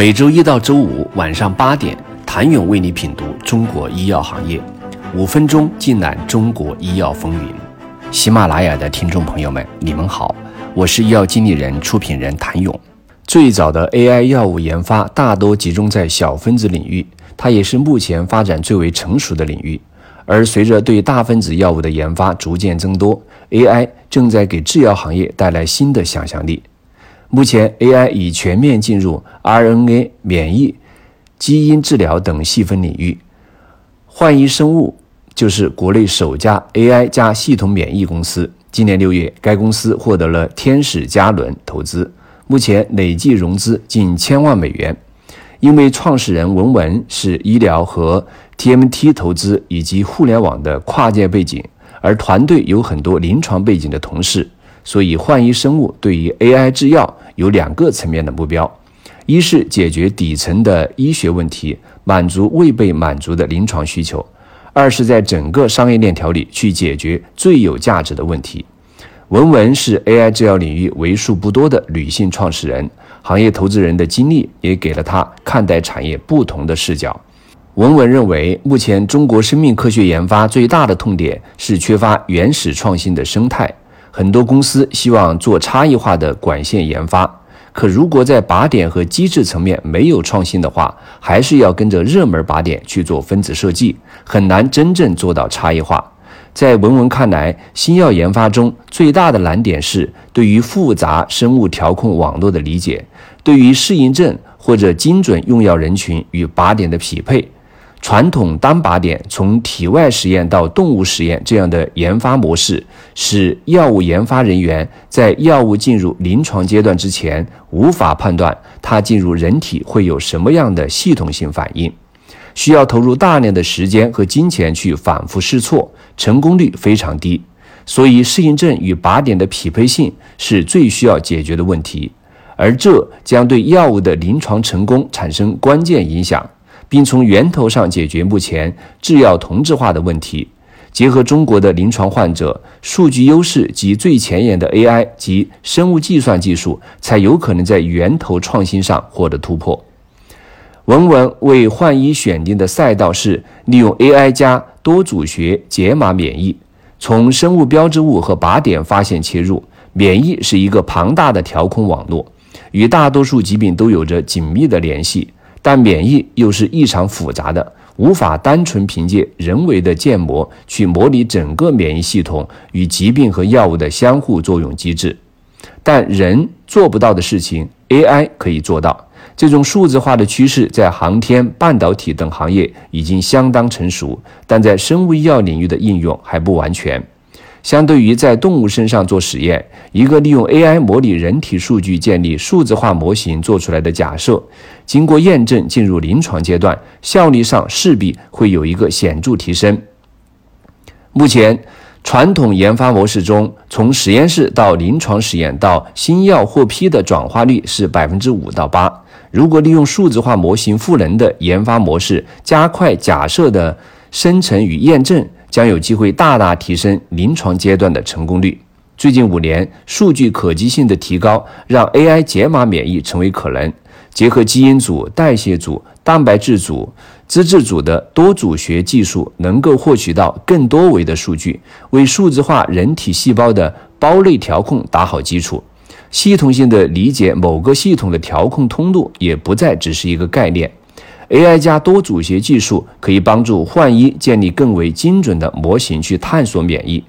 每周一到周五晚上八点，谭勇为你品读中国医药行业，五分钟尽览中国医药风云。喜马拉雅的听众朋友们，你们好，我是医药经理人、出品人谭勇。最早的 AI 药物研发大多集中在小分子领域，它也是目前发展最为成熟的领域。而随着对大分子药物的研发逐渐增多，AI 正在给制药行业带来新的想象力。目前，AI 已全面进入 RNA、免疫、基因治疗等细分领域。焕一生物就是国内首家 AI 加系统免疫公司。今年六月，该公司获得了天使加仑投资，目前累计融资近千万美元。因为创始人文文是医疗和 TMT 投资以及互联网的跨界背景，而团队有很多临床背景的同事。所以，焕一生物对于 AI 制药有两个层面的目标：一是解决底层的医学问题，满足未被满足的临床需求；二是在整个商业链条里去解决最有价值的问题。文文是 AI 制药领域为数不多的女性创始人，行业投资人的经历也给了她看待产业不同的视角。文文认为，目前中国生命科学研发最大的痛点是缺乏原始创新的生态。很多公司希望做差异化的管线研发，可如果在靶点和机制层面没有创新的话，还是要跟着热门靶点去做分子设计，很难真正做到差异化。在文文看来，新药研发中最大的难点是对于复杂生物调控网络的理解，对于适应症或者精准用药人群与靶点的匹配。传统单靶点从体外实验到动物实验这样的研发模式，使药物研发人员在药物进入临床阶段之前，无法判断它进入人体会有什么样的系统性反应，需要投入大量的时间和金钱去反复试错，成功率非常低。所以，适应症与靶点的匹配性是最需要解决的问题，而这将对药物的临床成功产生关键影响。并从源头上解决目前制药同质化的问题，结合中国的临床患者数据优势及最前沿的 AI 及生物计算技术，才有可能在源头创新上获得突破。文文为焕一选定的赛道是利用 AI 加多组学解码免疫，从生物标志物和靶点发现切入。免疫是一个庞大的调控网络，与大多数疾病都有着紧密的联系。但免疫又是异常复杂的，无法单纯凭借人为的建模去模拟整个免疫系统与疾病和药物的相互作用机制。但人做不到的事情，AI 可以做到。这种数字化的趋势在航天、半导体等行业已经相当成熟，但在生物医药领域的应用还不完全。相对于在动物身上做实验，一个利用 AI 模拟人体数据建立数字化模型做出来的假设，经过验证进入临床阶段，效率上势必会有一个显著提升。目前，传统研发模式中，从实验室到临床实验到新药获批的转化率是百分之五到八。如果利用数字化模型赋能的研发模式，加快假设的生成与验证。将有机会大大提升临床阶段的成功率。最近五年，数据可及性的提高，让 AI 解码免疫成为可能。结合基因组、代谢组、蛋白质组、脂质组的多组学技术，能够获取到更多维的数据，为数字化人体细胞的胞内调控打好基础。系统性的理解某个系统的调控通路，也不再只是一个概念。AI 加多组学技术可以帮助焕一建立更为精准的模型去探索免疫，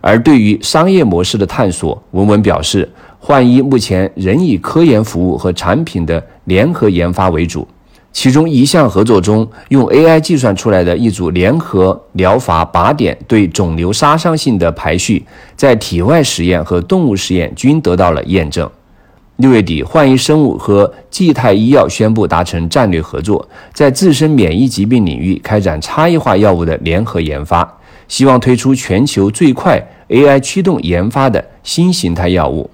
而对于商业模式的探索，文文表示，焕一目前仍以科研服务和产品的联合研发为主。其中一项合作中，用 AI 计算出来的一组联合疗法靶点对肿瘤杀伤性的排序，在体外实验和动物实验均得到了验证。六月底，焕一生物和济泰医药宣布达成战略合作，在自身免疫疾病领域开展差异化药物的联合研发，希望推出全球最快 AI 驱动研发的新形态药物。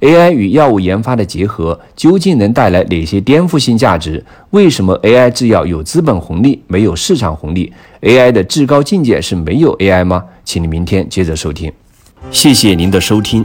AI 与药物研发的结合究竟能带来哪些颠覆性价值？为什么 AI 制药有资本红利，没有市场红利？AI 的至高境界是没有 AI 吗？请你明天接着收听。谢谢您的收听。